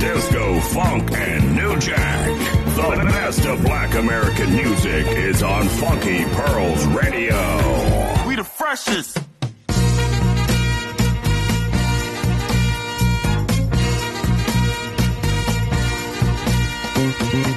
disco, funk, and new jack. The best of black American music is on Funky Pearls Radio. We the freshest. Mm-hmm.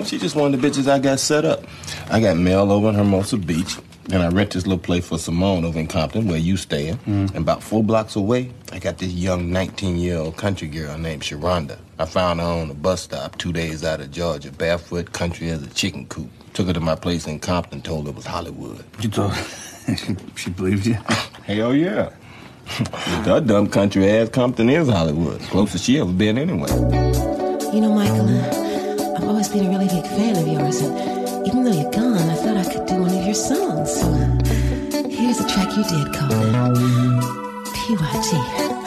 know, she just one of the bitches I got set up. I got mail over in Hermosa Beach, and I rent this little place for Simone over in Compton, where you staying. Mm. And about four blocks away, I got this young 19-year-old country girl named Sharonda. I found her on a bus stop two days out of Georgia, barefoot, country as a chicken coop. Took her to my place in Compton, told her it was Hollywood. You told she believed you? Hell yeah. that dumb country ass Compton is Hollywood. Closest she ever been anyway. You know, Michael, must be a really big fan of yours, and even though you're gone, I thought I could do one of your songs. So here's a track you did called PYT.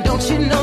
Now don't you know?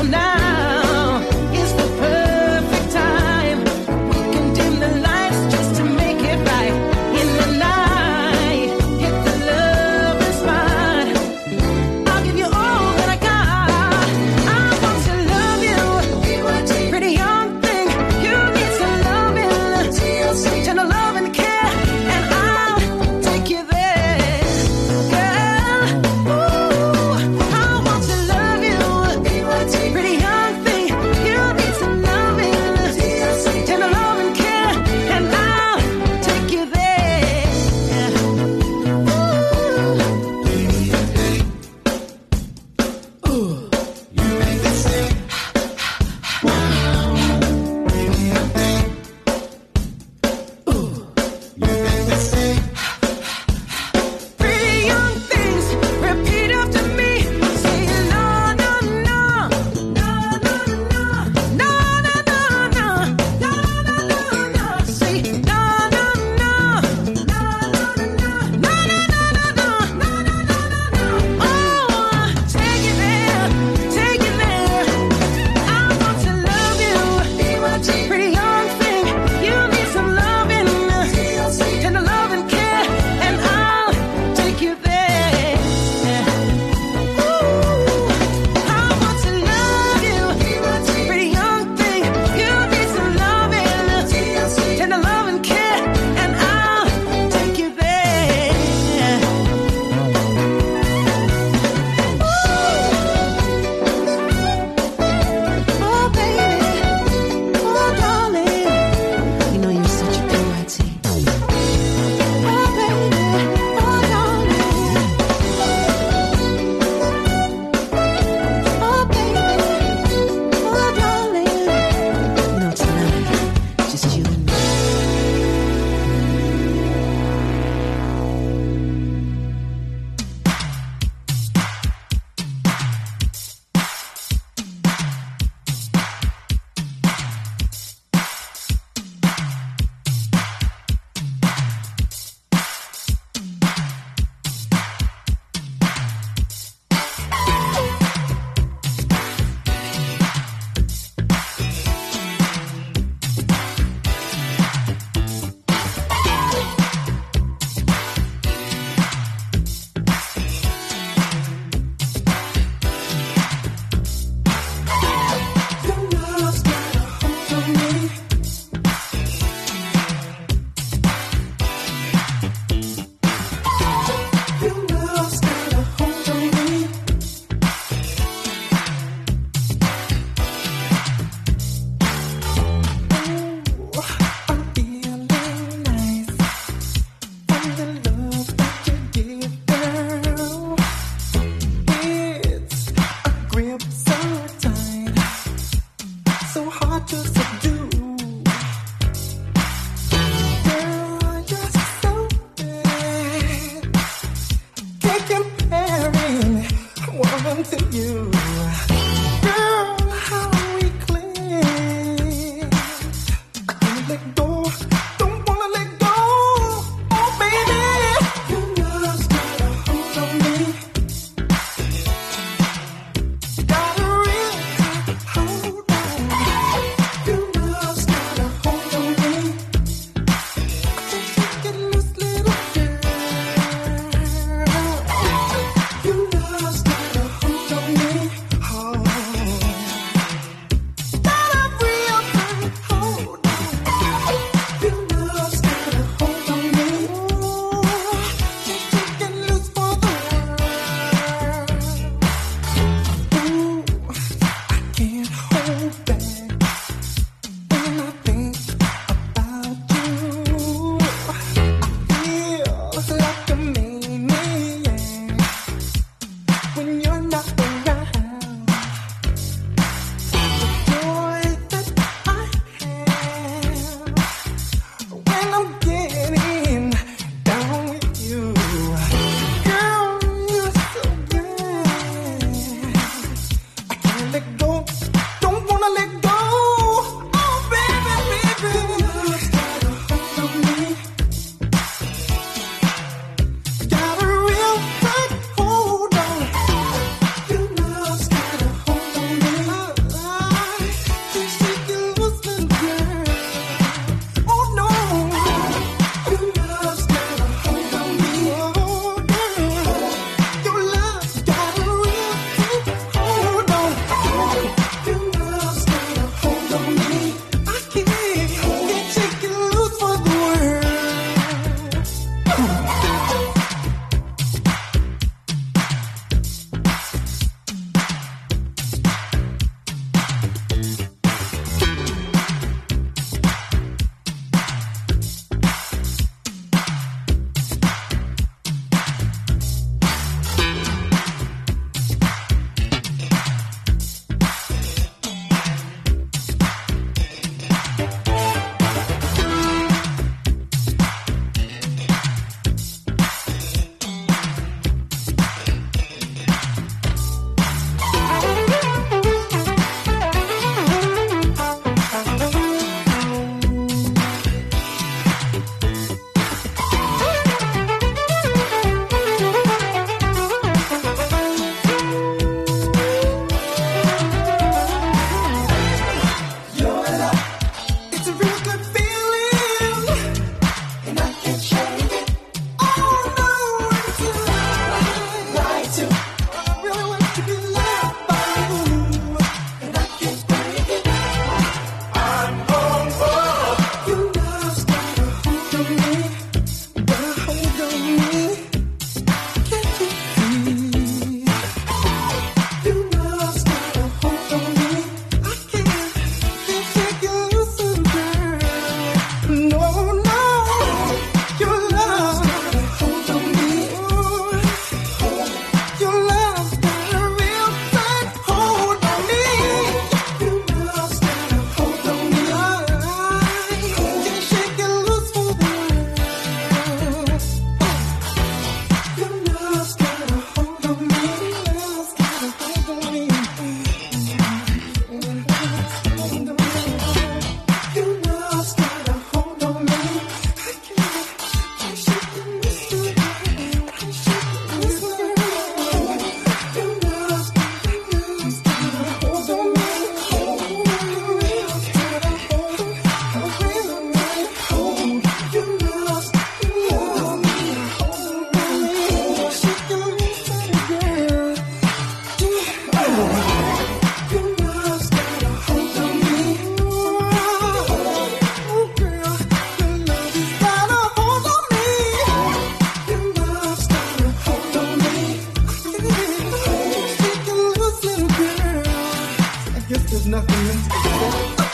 there's nothing in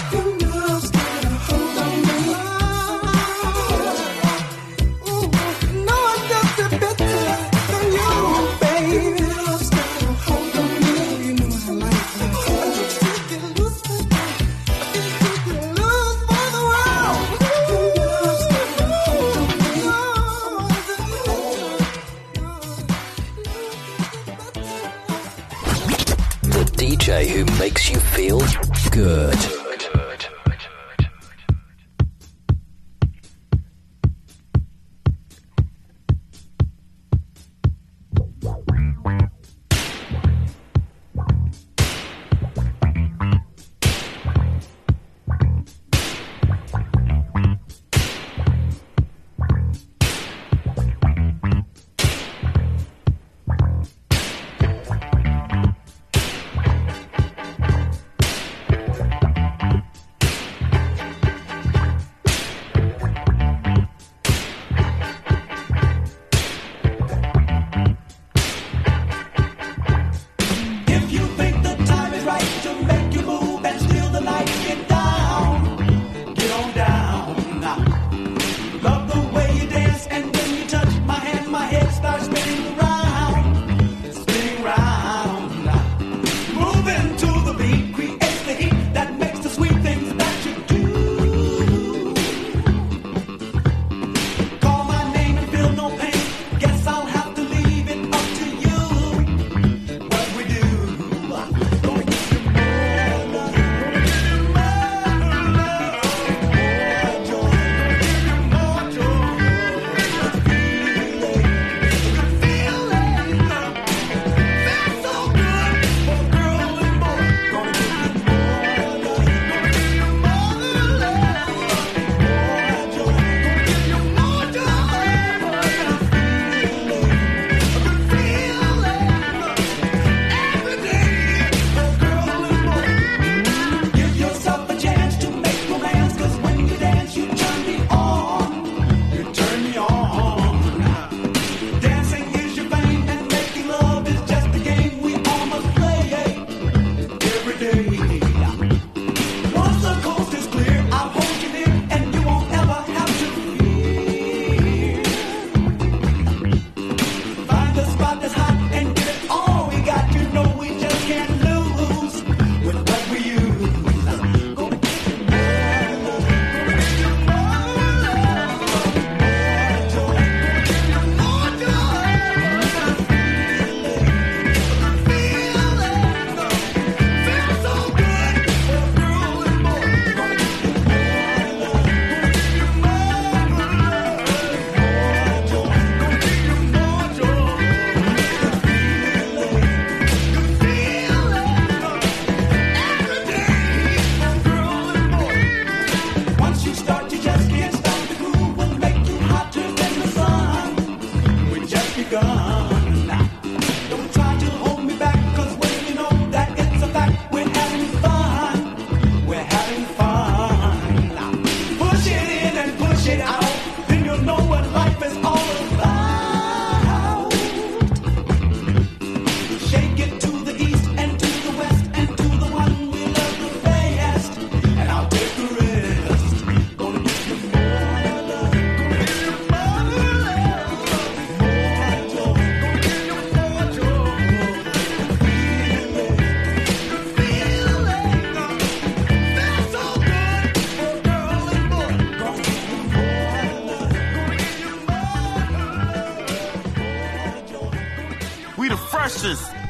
We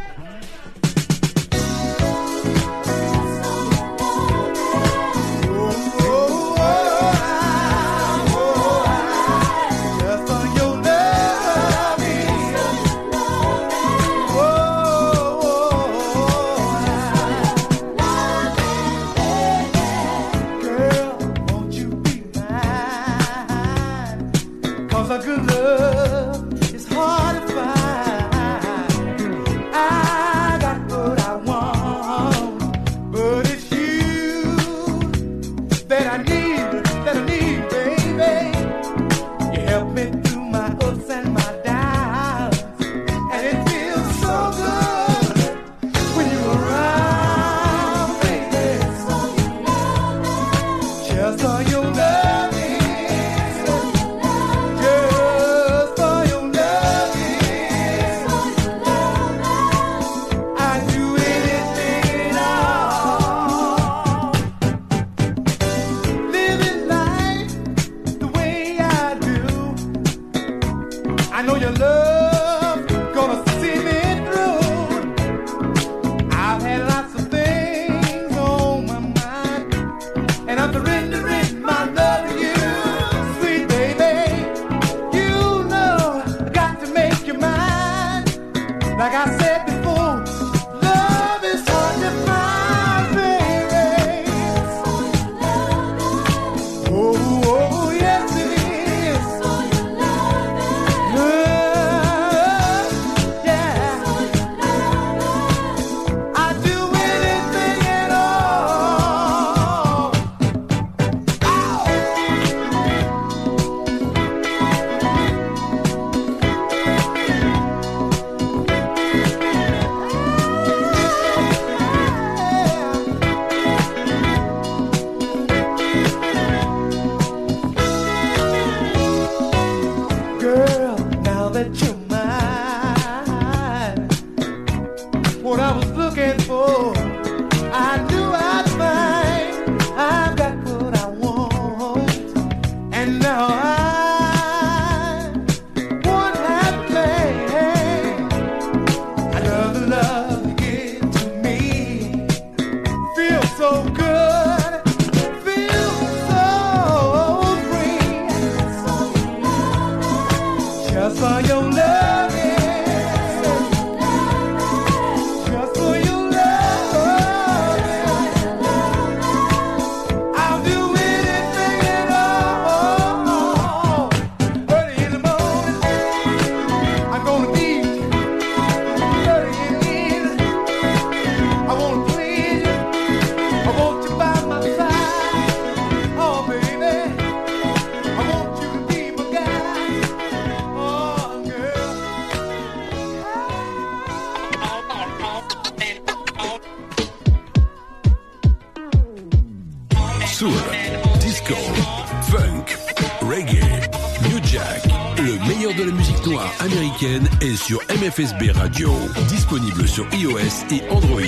week-end et sur MFSB Radio, disponible sur iOS et Android.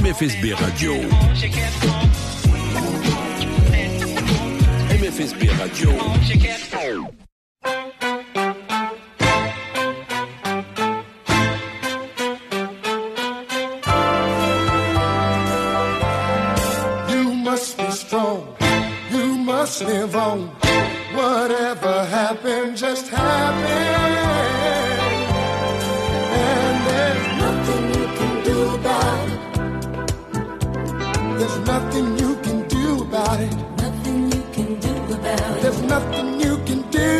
MFSB Radio. MFSB Radio. nothing you can do about it. Nothing you can do about it. There's nothing you can do.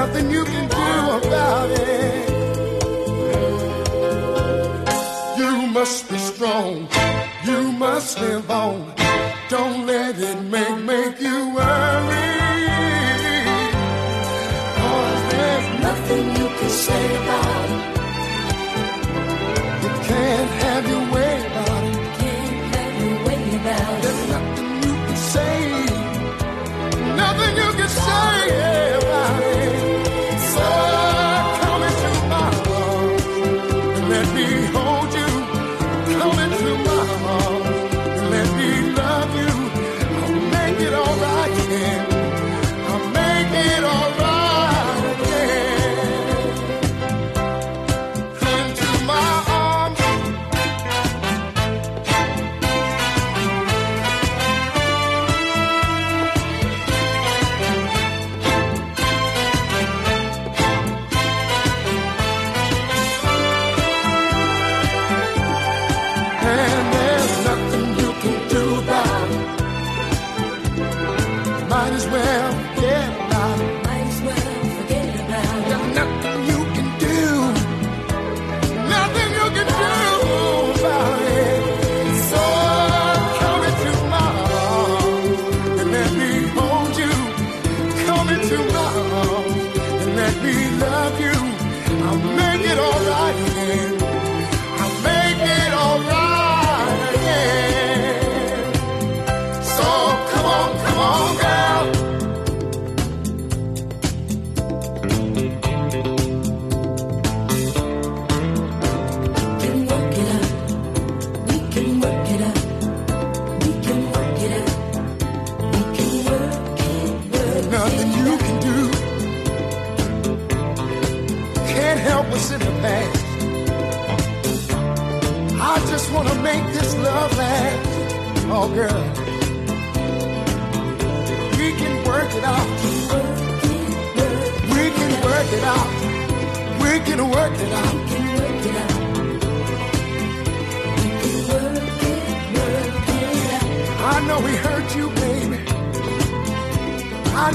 Nothing you can do about it. You must be strong. You must live on. Don't let it make make you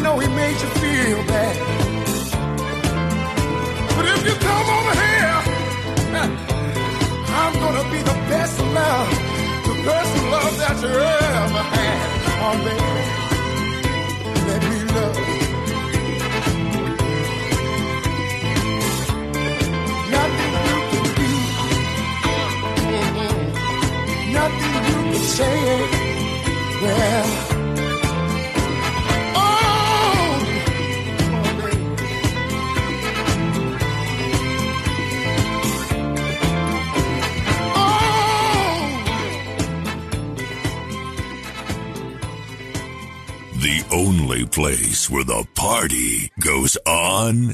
know he made you feel bad. But if you come over here, I'm gonna be the best love, the best love that you ever had. Oh, baby, let me love. Nothing you can do, Mhm. nothing you can say. Well, only place where the party goes on on.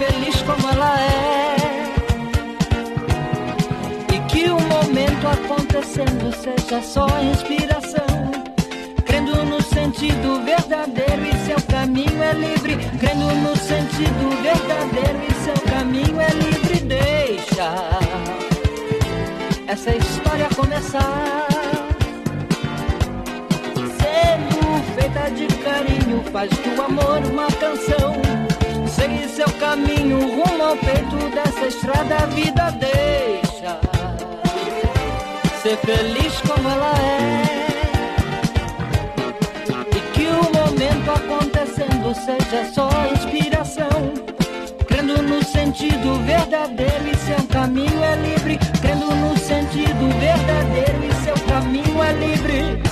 feliz como ela é. E que o momento acontecendo seja só inspiração. Crendo no sentido verdadeiro e seu caminho é livre. Crendo no sentido verdadeiro e seu caminho é livre. Deixa essa história começar. Sendo feita de carinho, faz do amor uma canção Trilhe seu caminho rumo ao peito dessa estrada, a vida deixa. Ser feliz como ela é. E que o momento acontecendo seja só inspiração. Crendo no sentido verdadeiro e seu caminho é livre. Crendo no sentido verdadeiro e seu caminho é livre.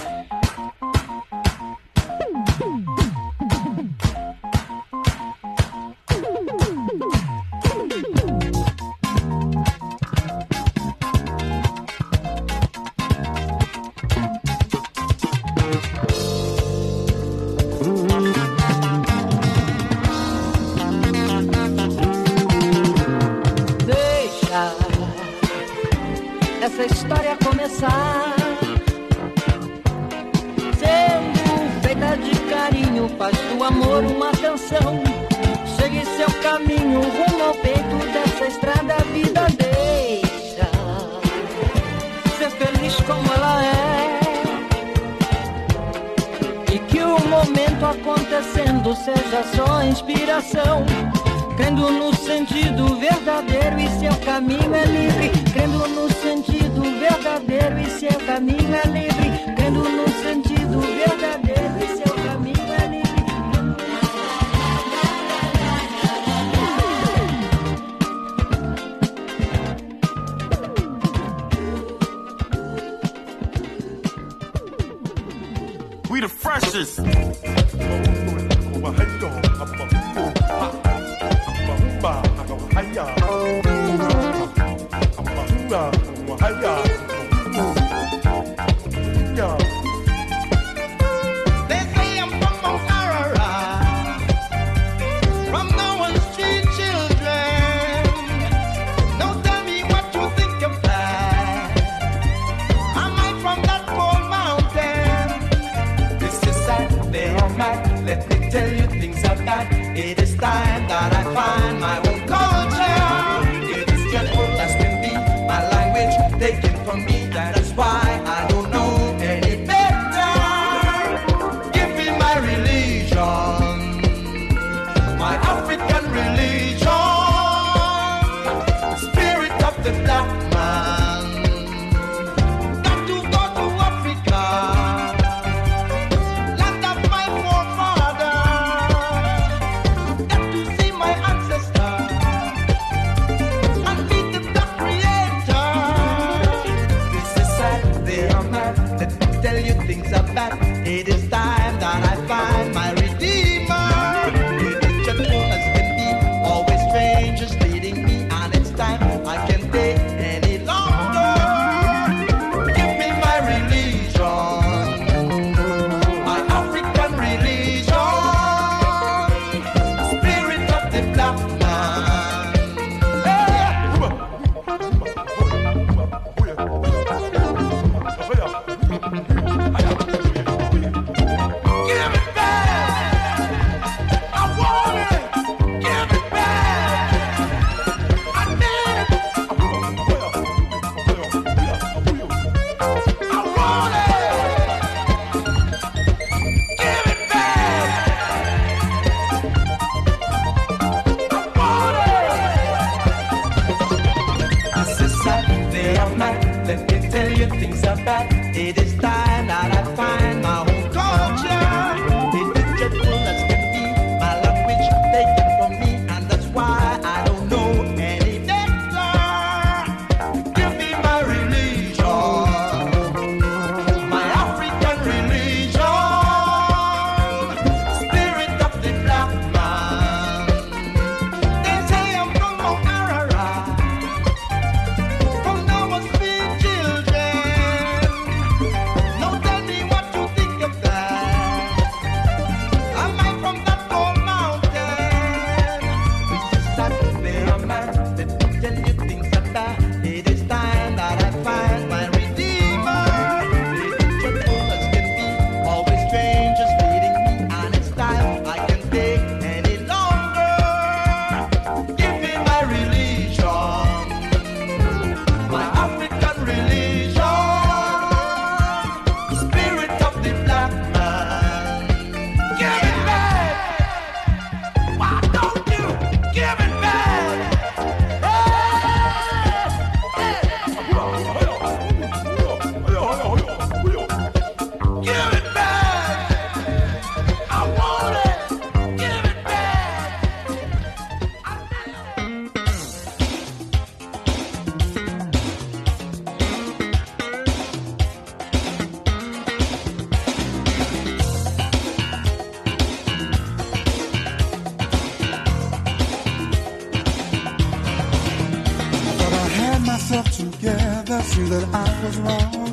Was wrong.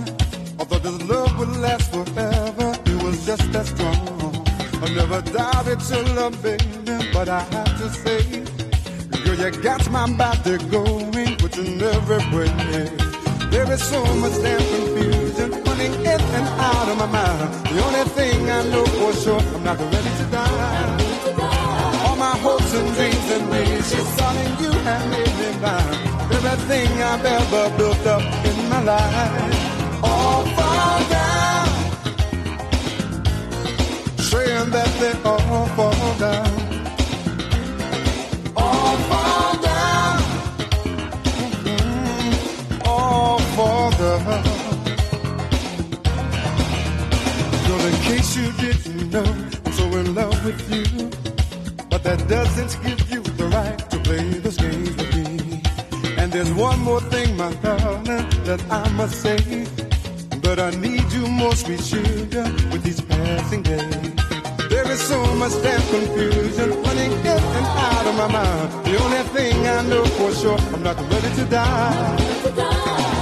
I thought this love would last forever. It was just that strong. I never doubted your love, baby, but I have to say, girl, you got my body going, which in every way. There is so much damn confusion running in and out of my mind. The only thing I know for sure, I'm not ready to die. All my hopes and dreams and wishes, darling, you have made me blind. Everything I've ever built up Oh, all fall down. Saying that they all must say. But I need you more, sweet sugar, with each passing day. There is so much damn confusion running in and out of my mind. The only thing I know for sure, I'm not ready to die.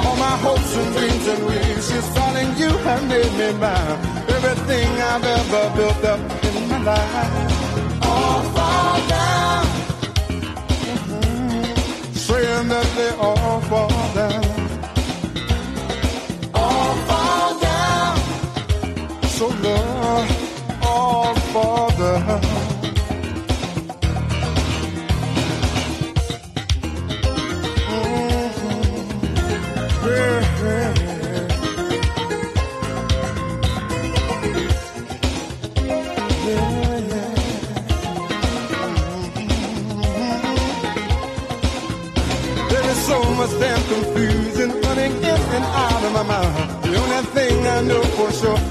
All my hopes and dreams and wishes, darling, you have made me mine. Everything I've ever built up in my life, all fall down. Saying that they all fall So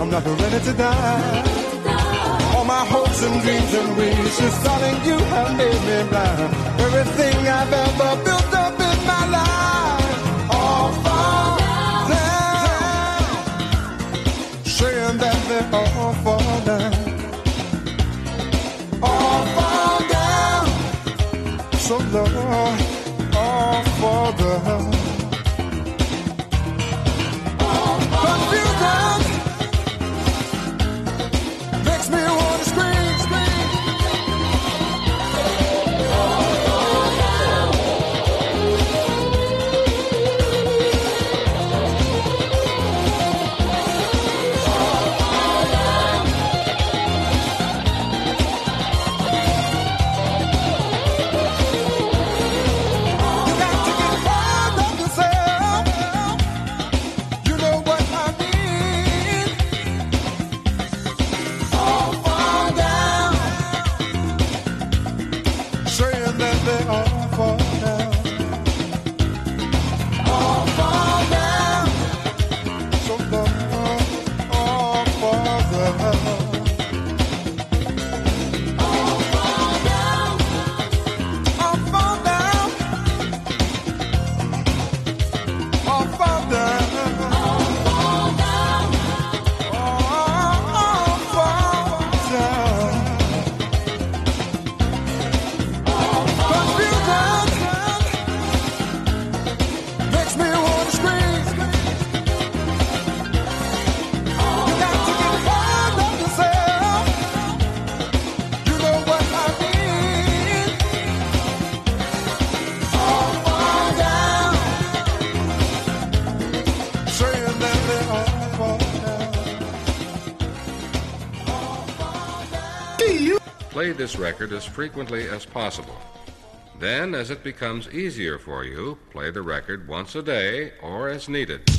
I'm not ready to die. All my hopes and dreams and wishes, darling, you have made me blind. Everything I've ever built This record as frequently as possible. Then, as it becomes easier for you, play the record once a day or as needed.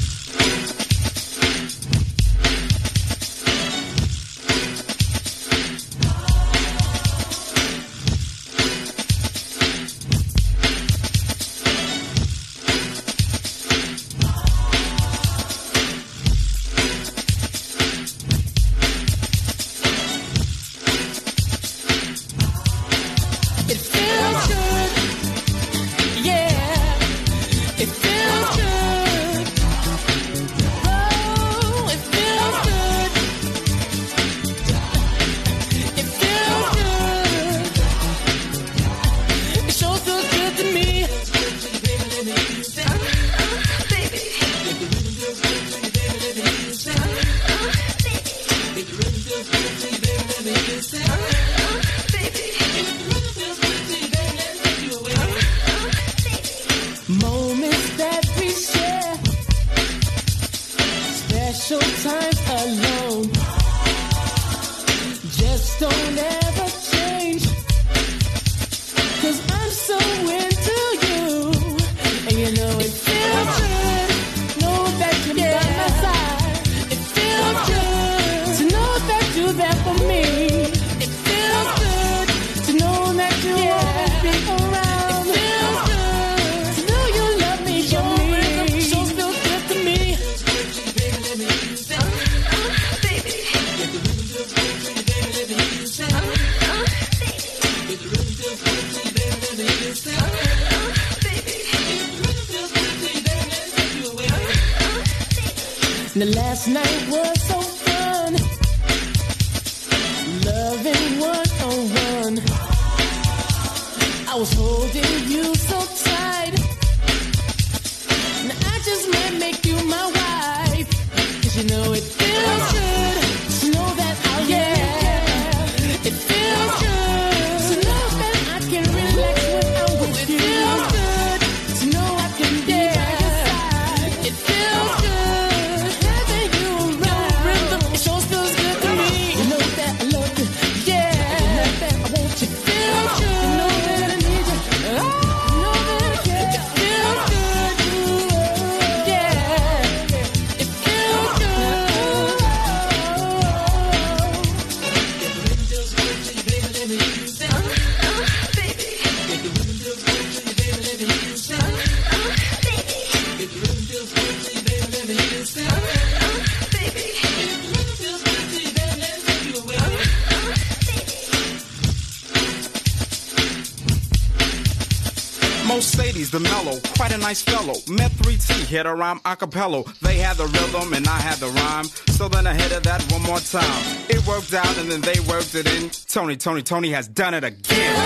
a nice fellow. Met 3T, hit a rhyme a cappella. They had the rhythm and I had the rhyme. So then I hit it that one more time. It worked out and then they worked it in. Tony, Tony, Tony has done it again.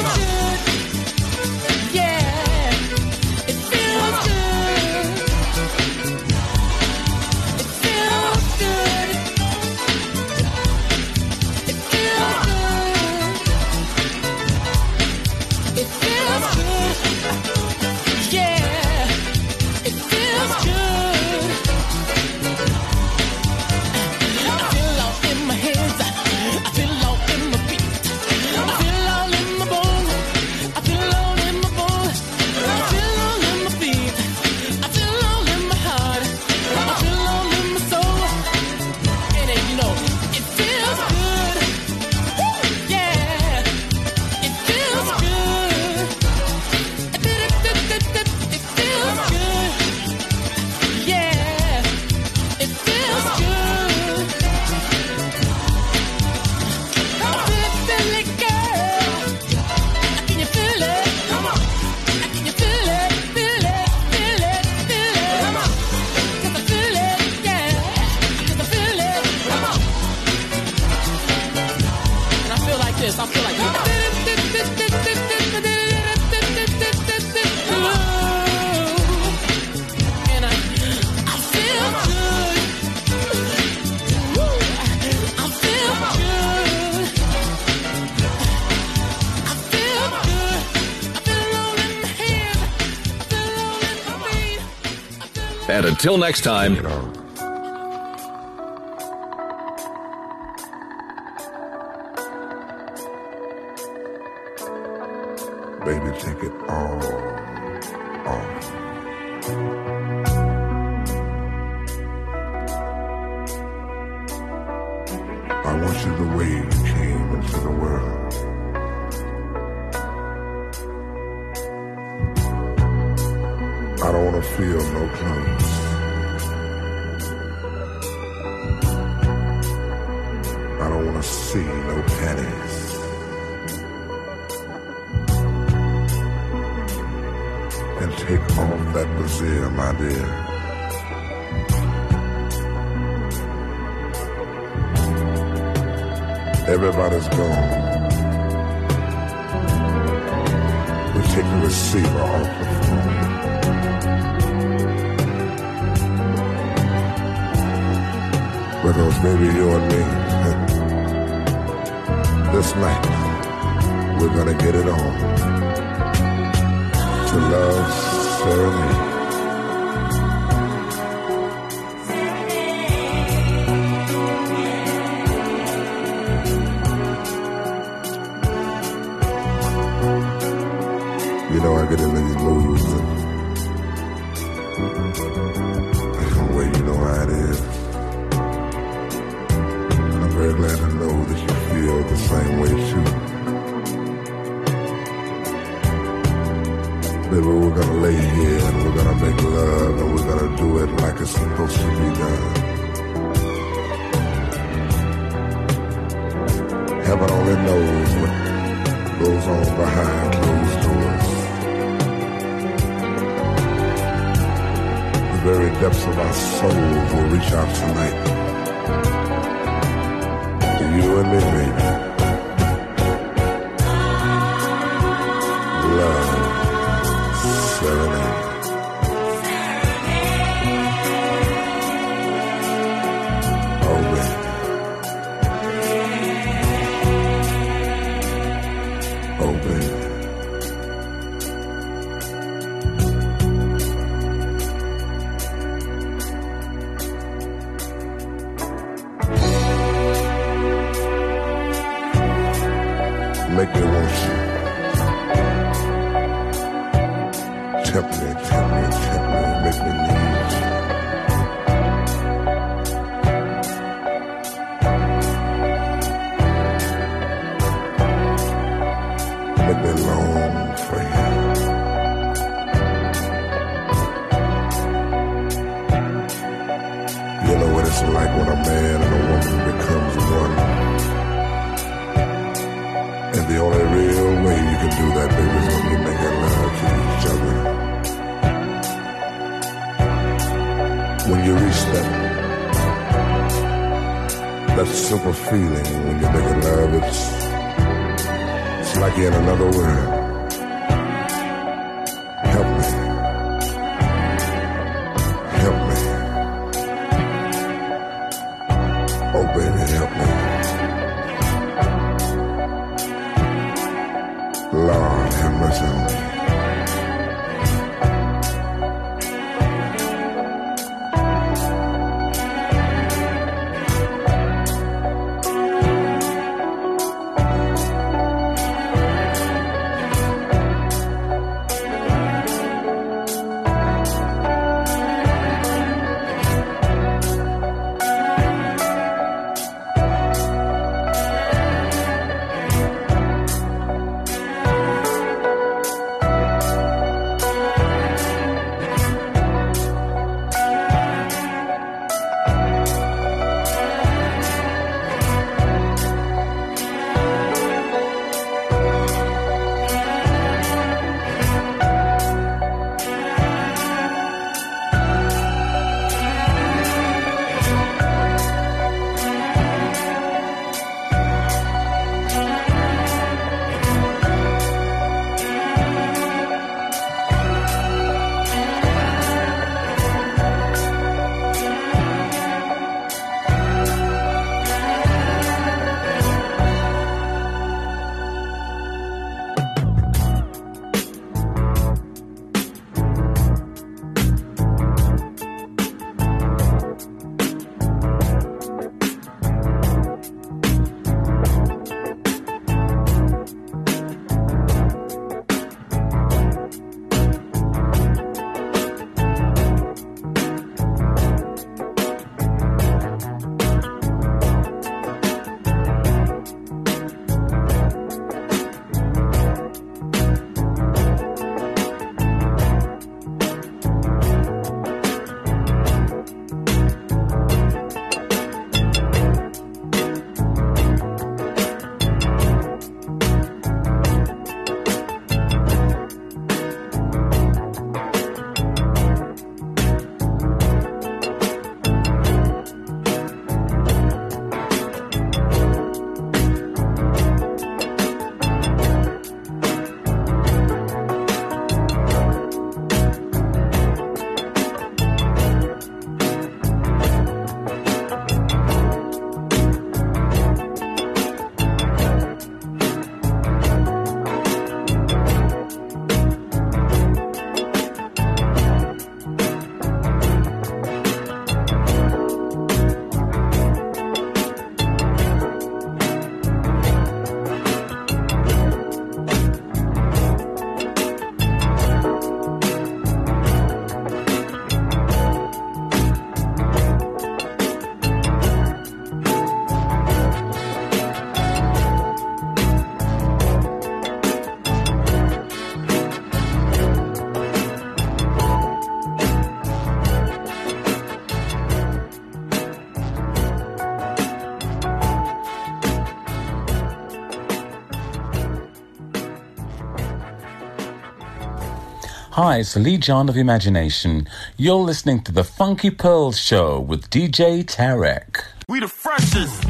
Until next time. You know I get into these moods and well, you know how it is. And I'm very glad to know that you feel the same way too. Baby, we're gonna lay here and we're gonna make love and we're gonna do it like it's supposed to be done. Heaven only knows what goes on behind closed very depths of our souls will reach out tonight. To you and me, baby. Hi, it's Lee John of Imagination. You're listening to the Funky Pearls Show with DJ Tarek. We the freshest.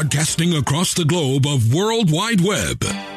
broadcasting across the globe of World Wide Web.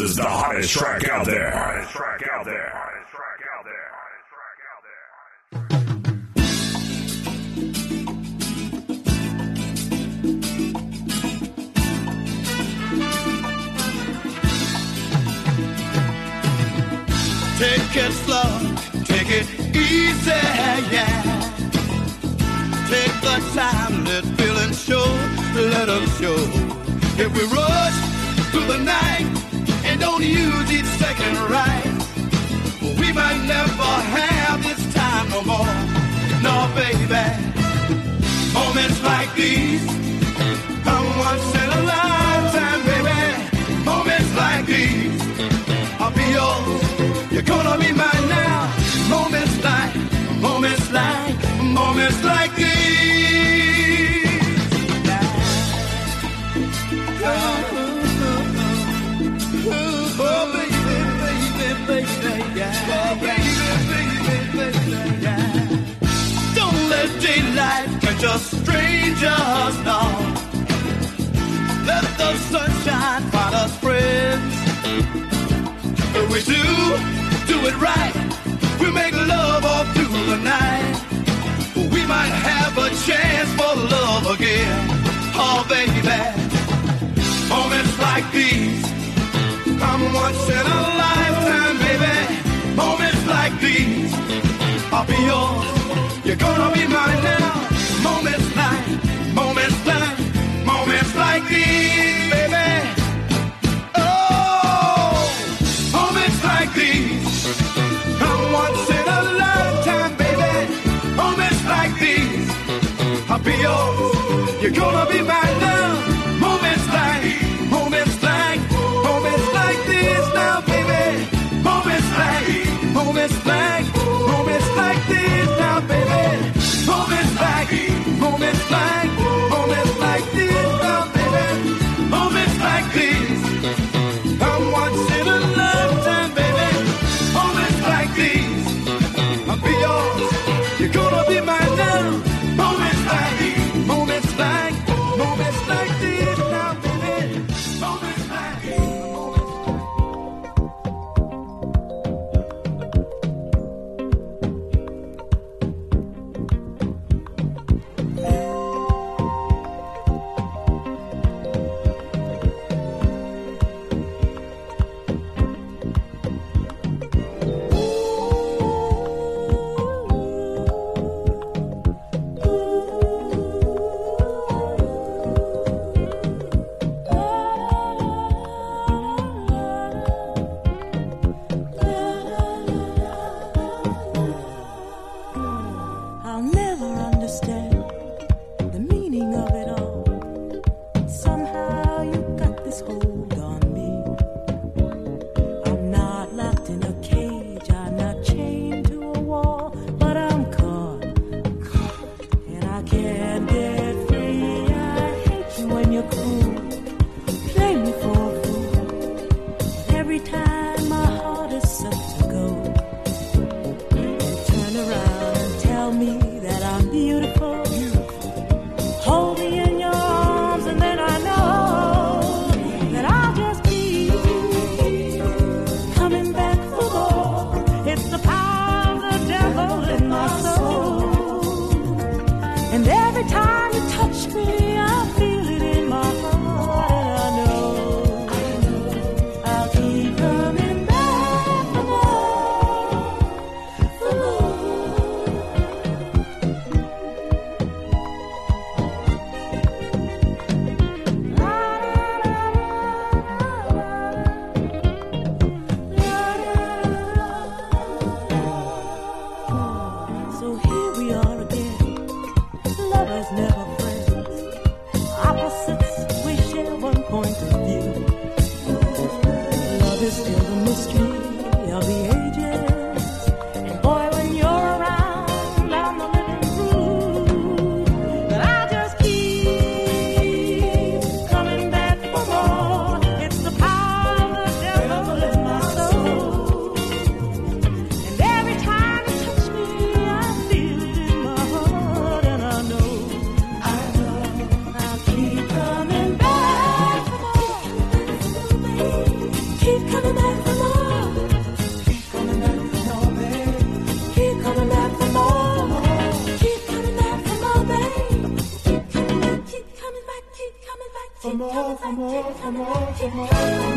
Is the hottest track out there. In a cage, more, for more,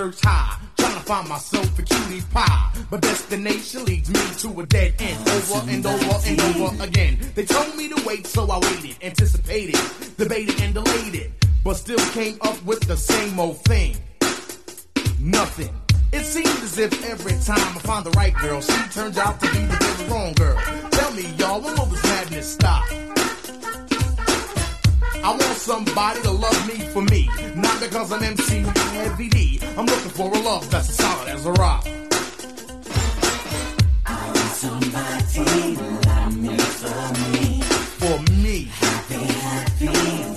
search high, trying to find myself a cutie pie. But destination leads me to a dead end, over and over and over again. They told me to wait, so I waited, anticipated, debated and delayed it, but still came up with the same old thing. Nothing. It seems as if every time I find the right girl, she turns out to be the wrong girl. Tell me, y'all, when will this madness stop? I want somebody to love me for me, not because I'm MC Heavy D. I'm looking for a love that's as solid as a rock. I want somebody to love me for me. For me. Happy, happy.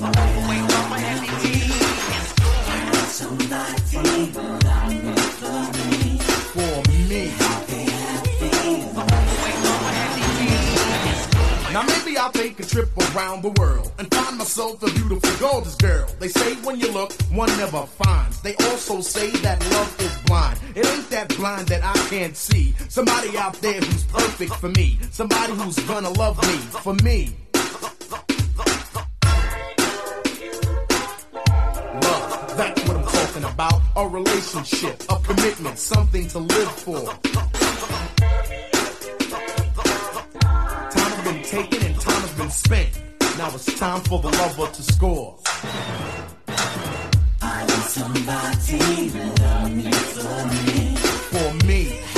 I want Somebody to love Now maybe I'll take a trip around the world and find myself a beautiful, gorgeous girl. They say when you look, one never finds. They also say that love is blind. It ain't that blind that I can't see. Somebody out there who's perfect for me. Somebody who's gonna love me for me. Love, that's what I'm talking about. A relationship, a commitment, something to live for. Taken and time has been spent. Now it's time for the lover to score. I want somebody to love me for me. For me.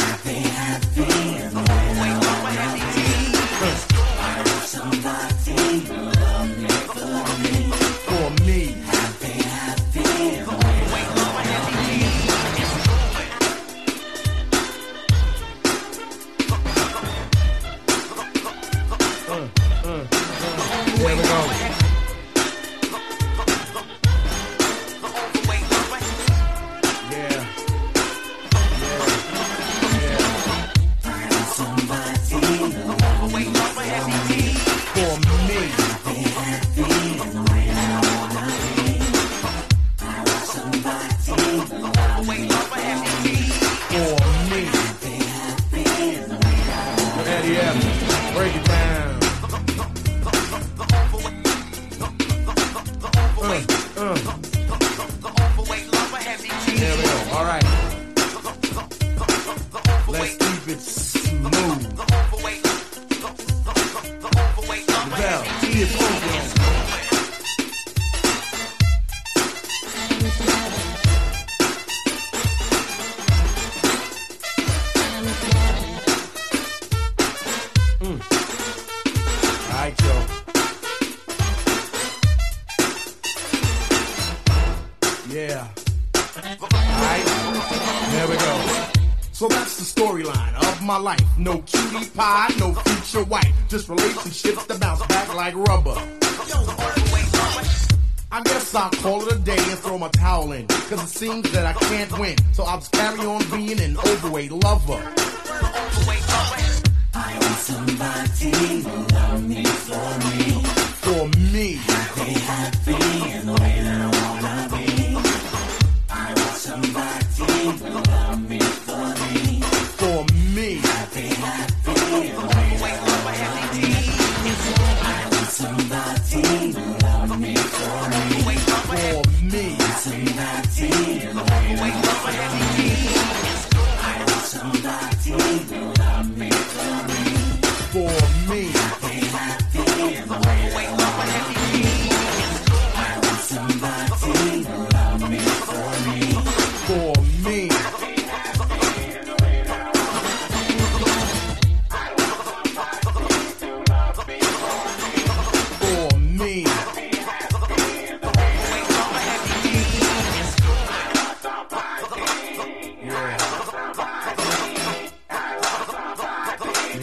Cause it seems that I can't win. So I'll just carry on being an overweight lover. I want somebody to love me for me. For me. Happy, happy in the way that I wanna be. I want somebody to love me.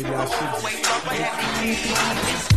Maybe I should.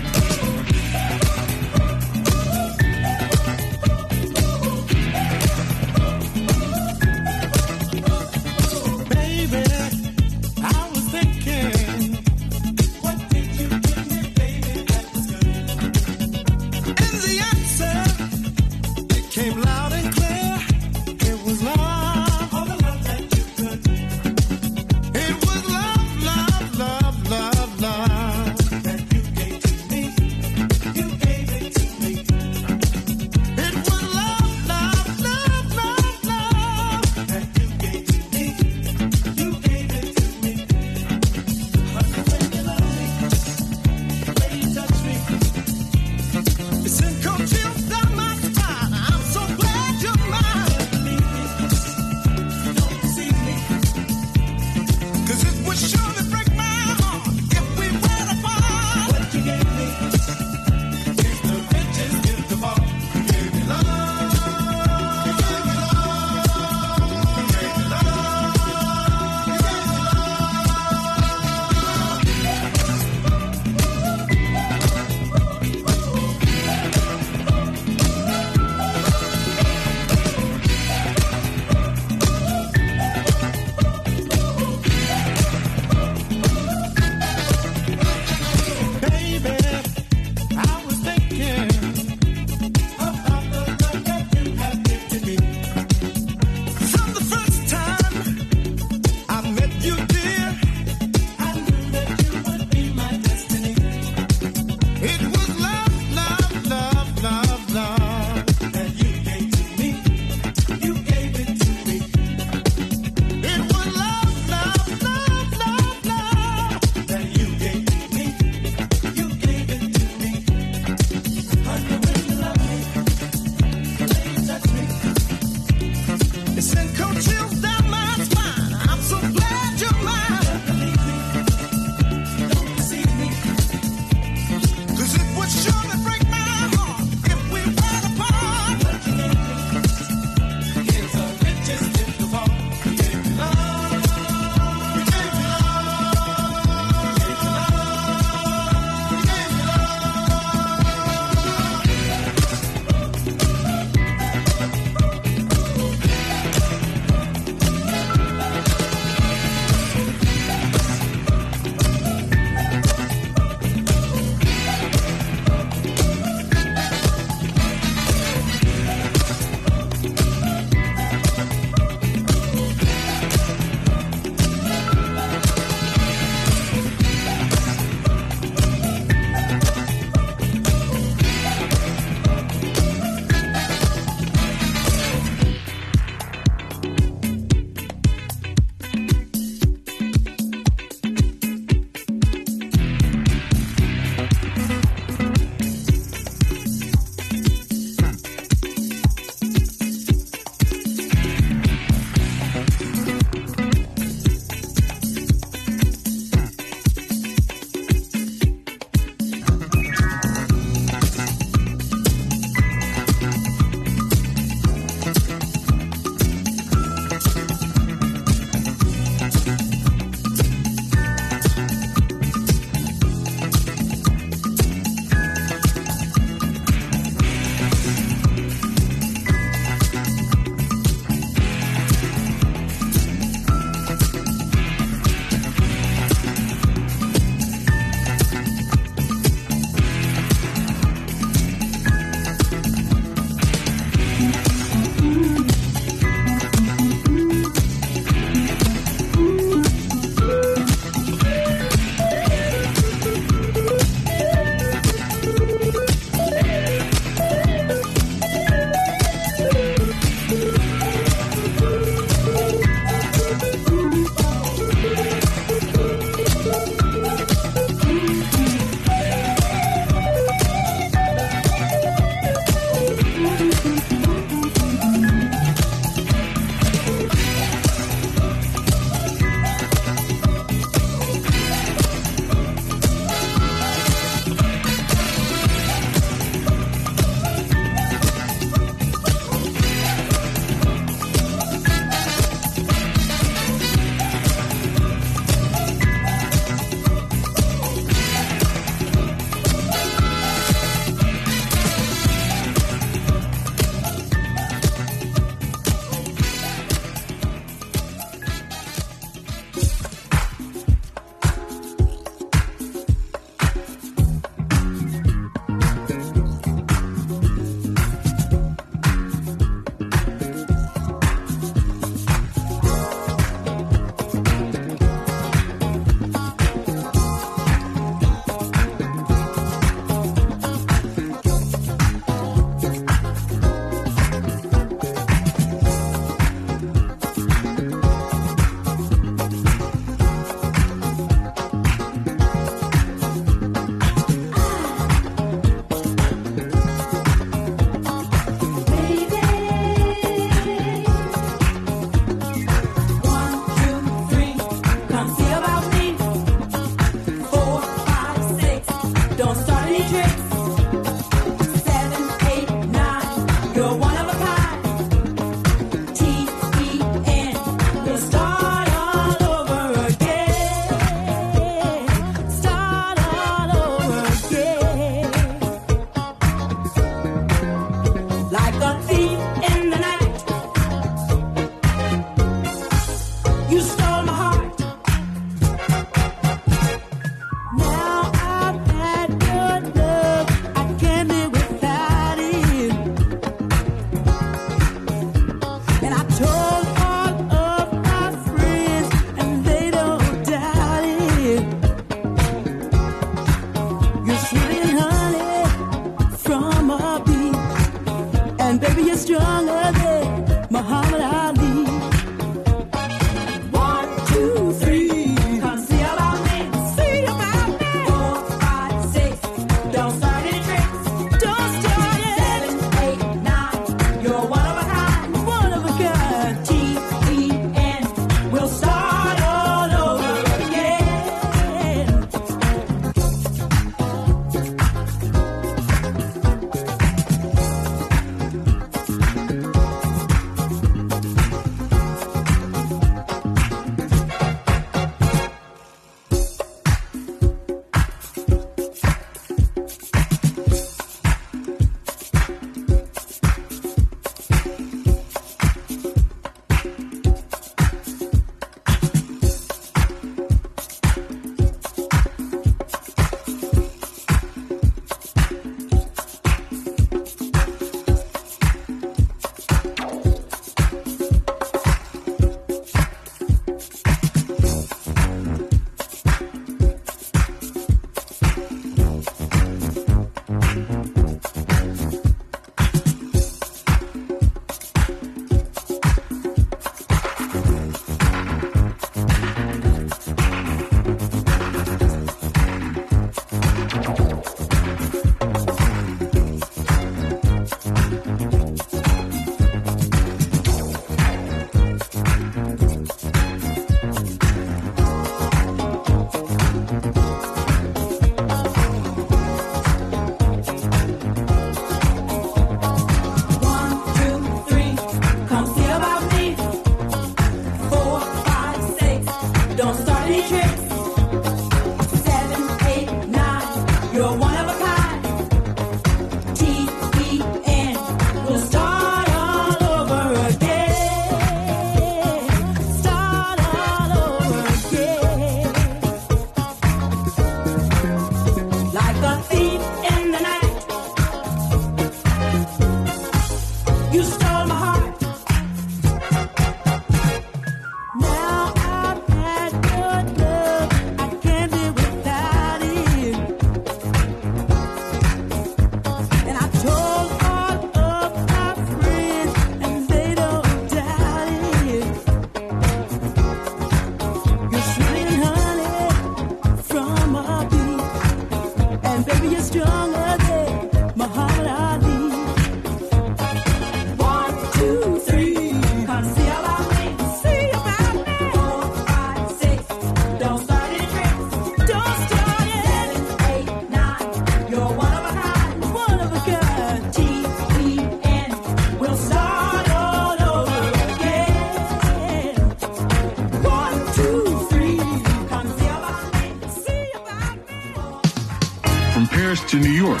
to New York,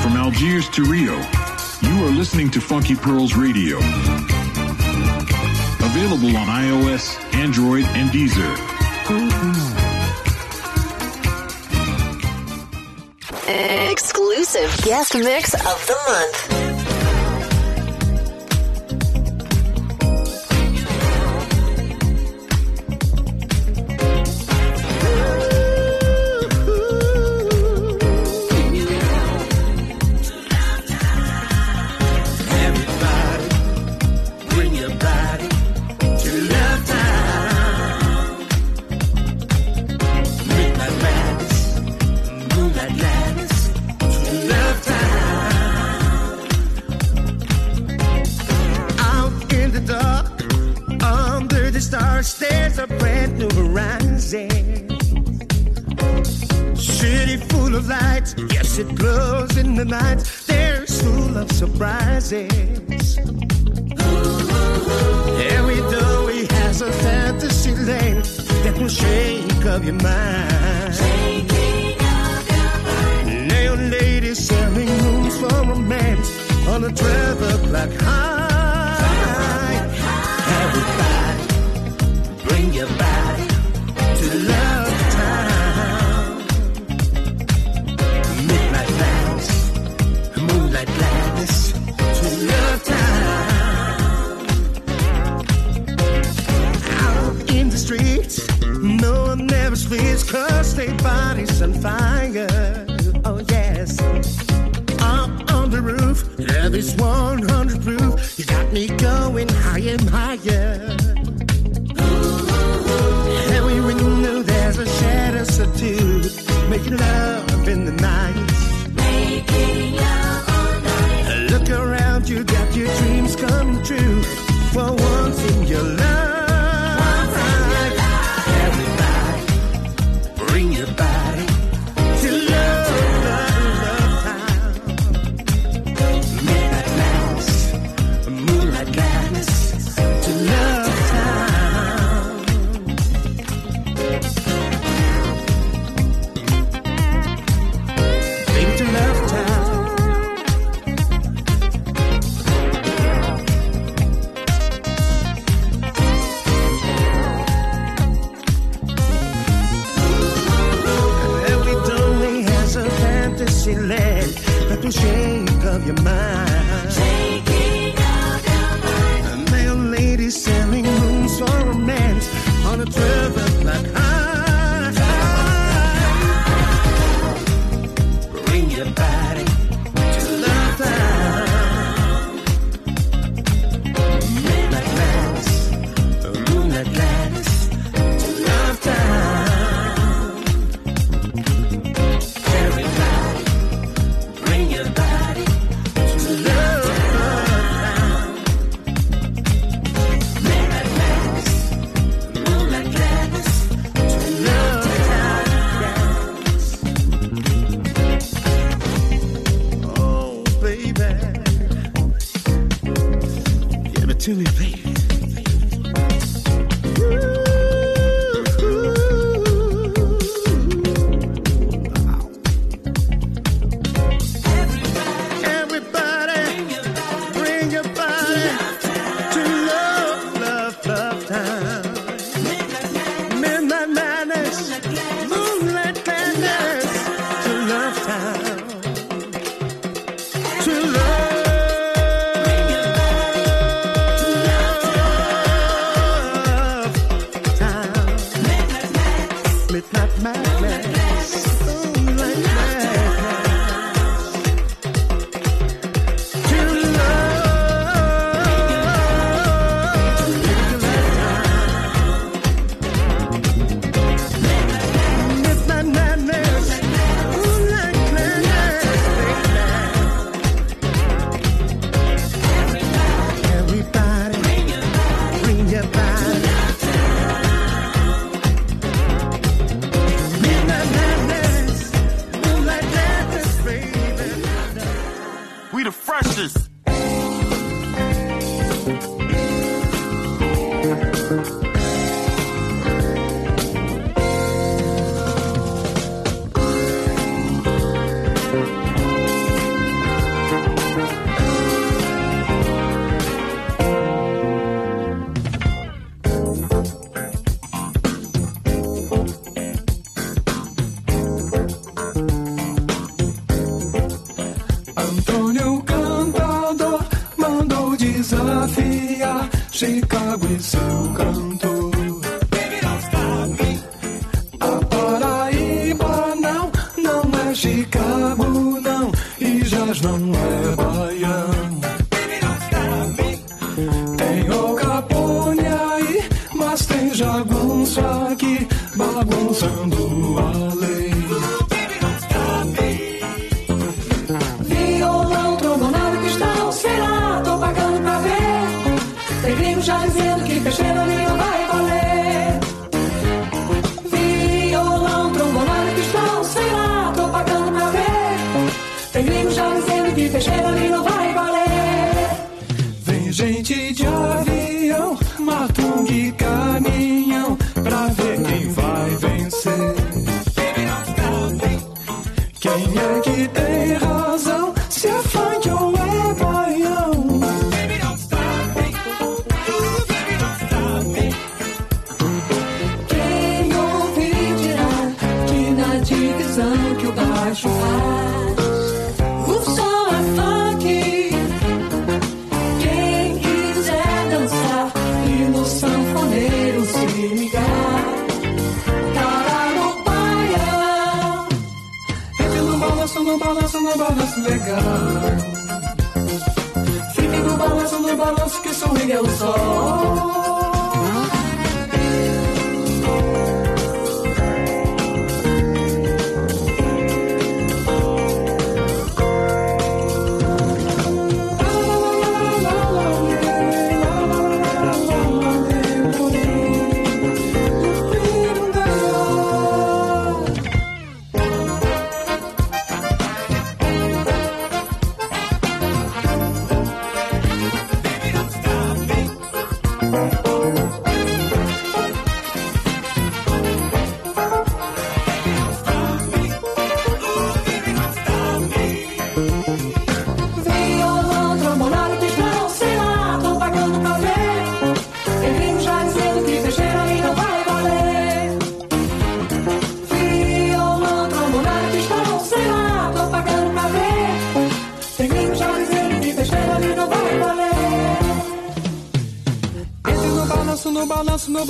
from Algiers to Rio, you are listening to Funky Pearls Radio. Available on iOS, Android, and Deezer. Exclusive guest mix of the month.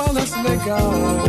Balanço legal.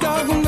música,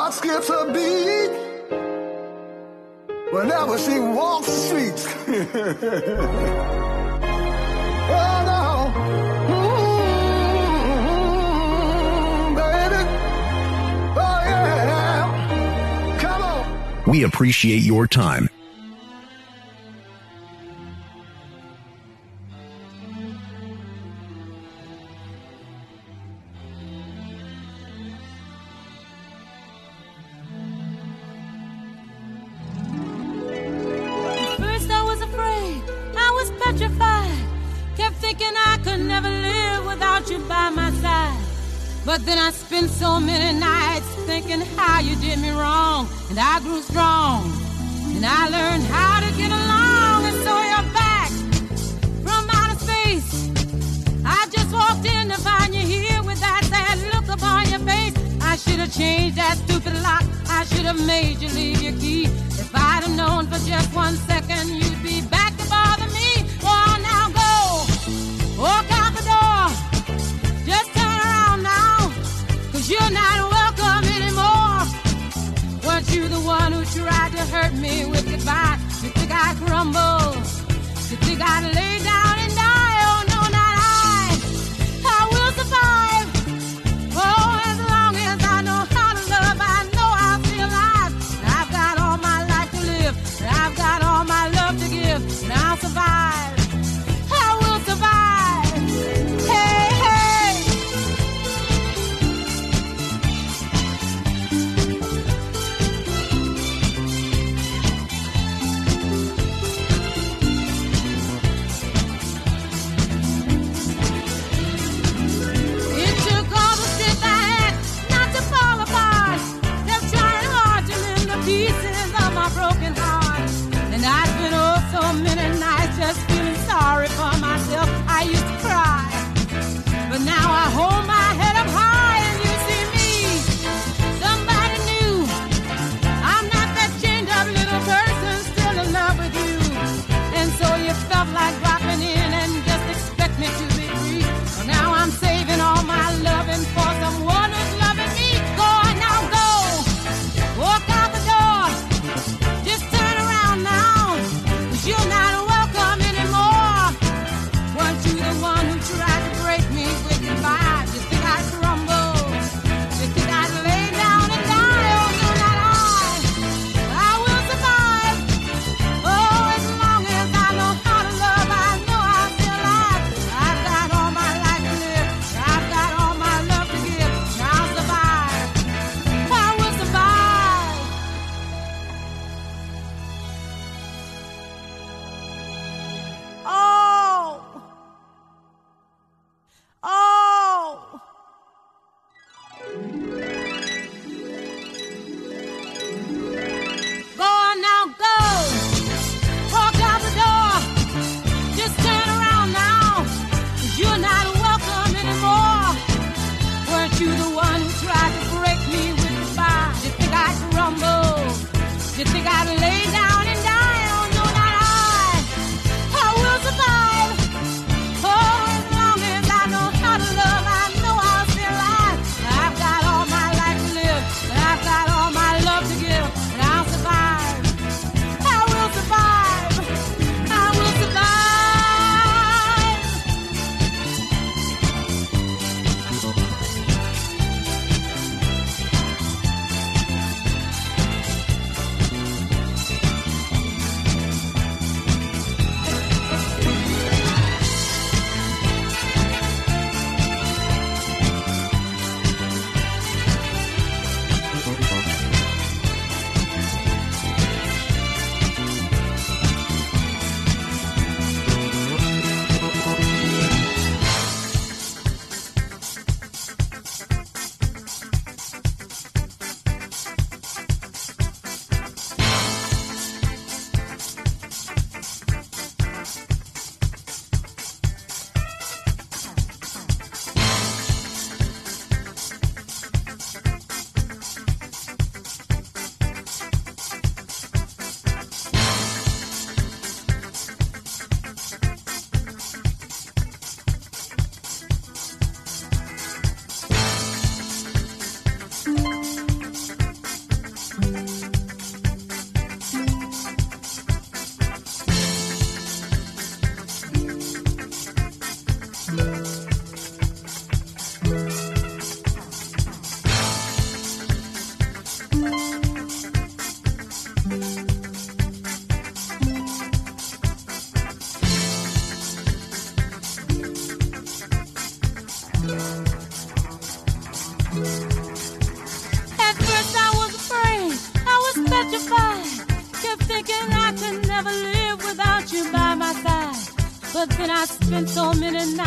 heart skips a beat whenever she walks the streets. oh no, mm-hmm, baby. Oh yeah, come on. We appreciate your time in so many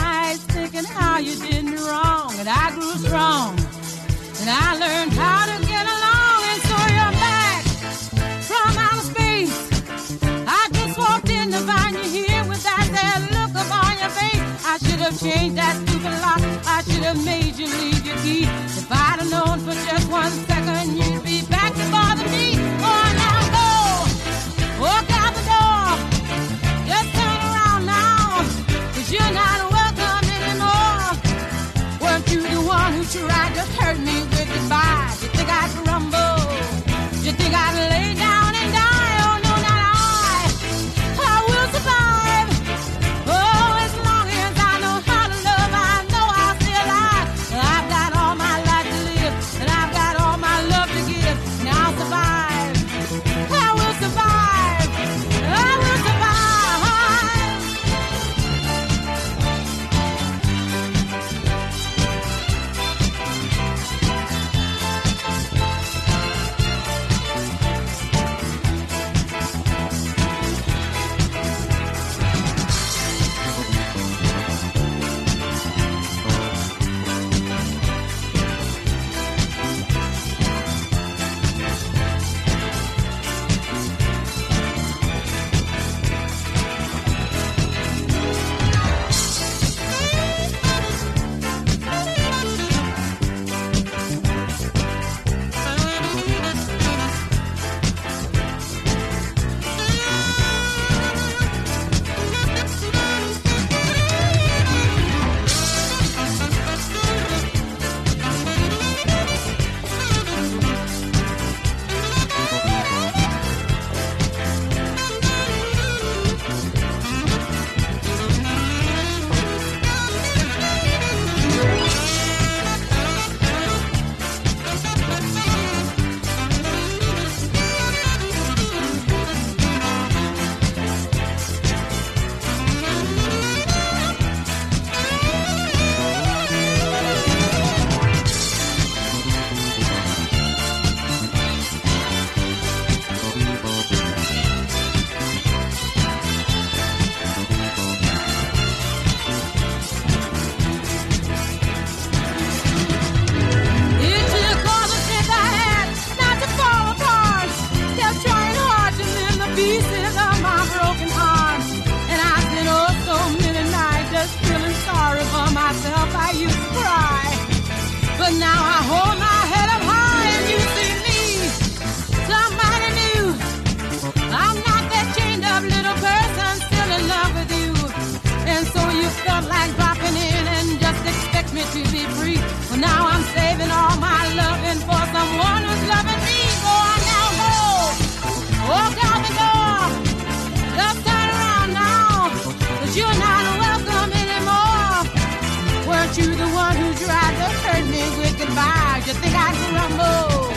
Did you think I'd crumble?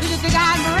Did you think I'd break?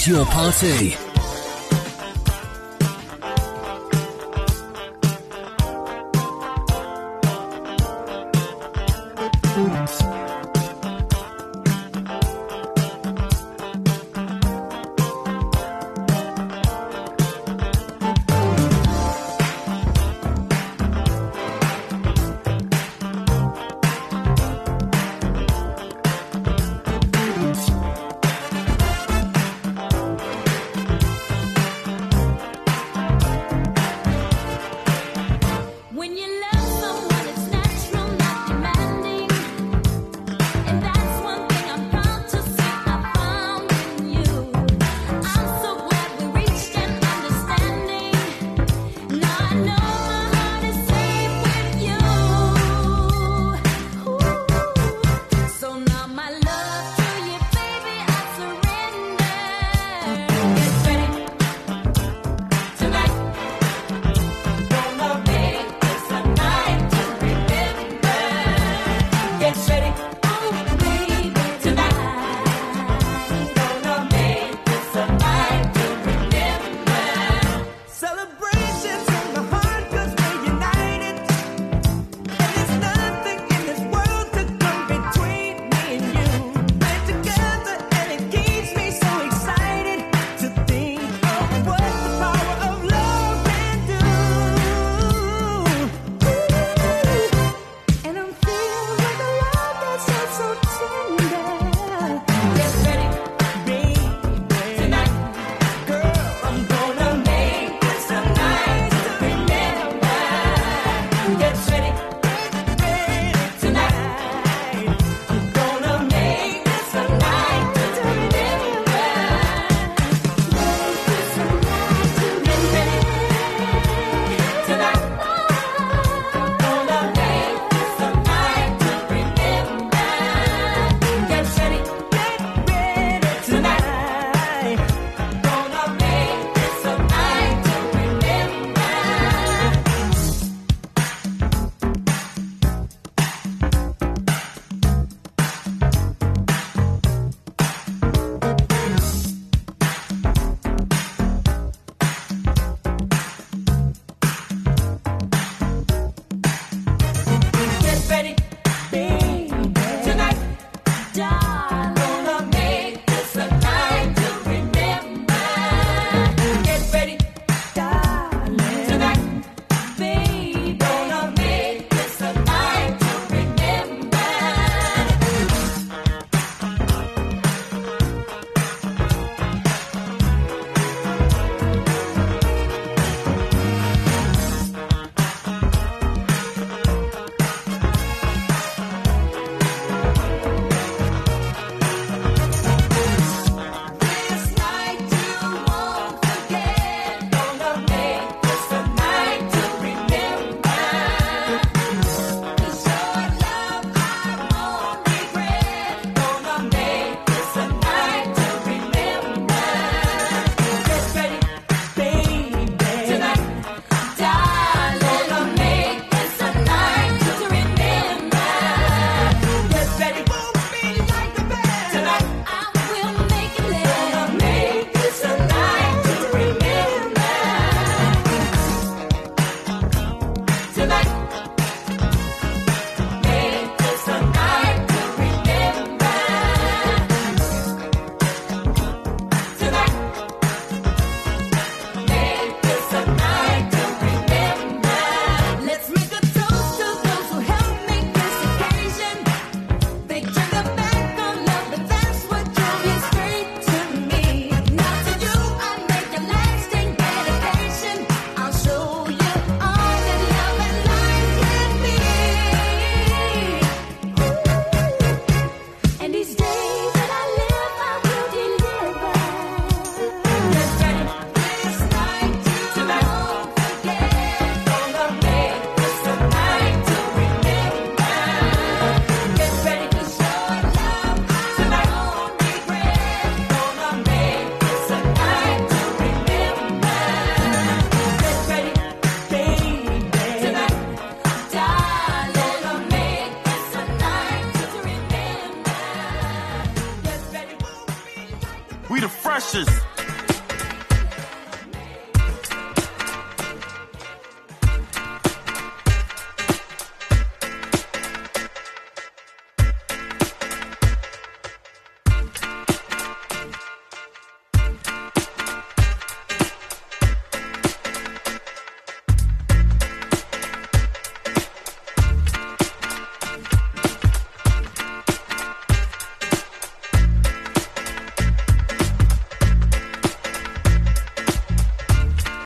Is your party.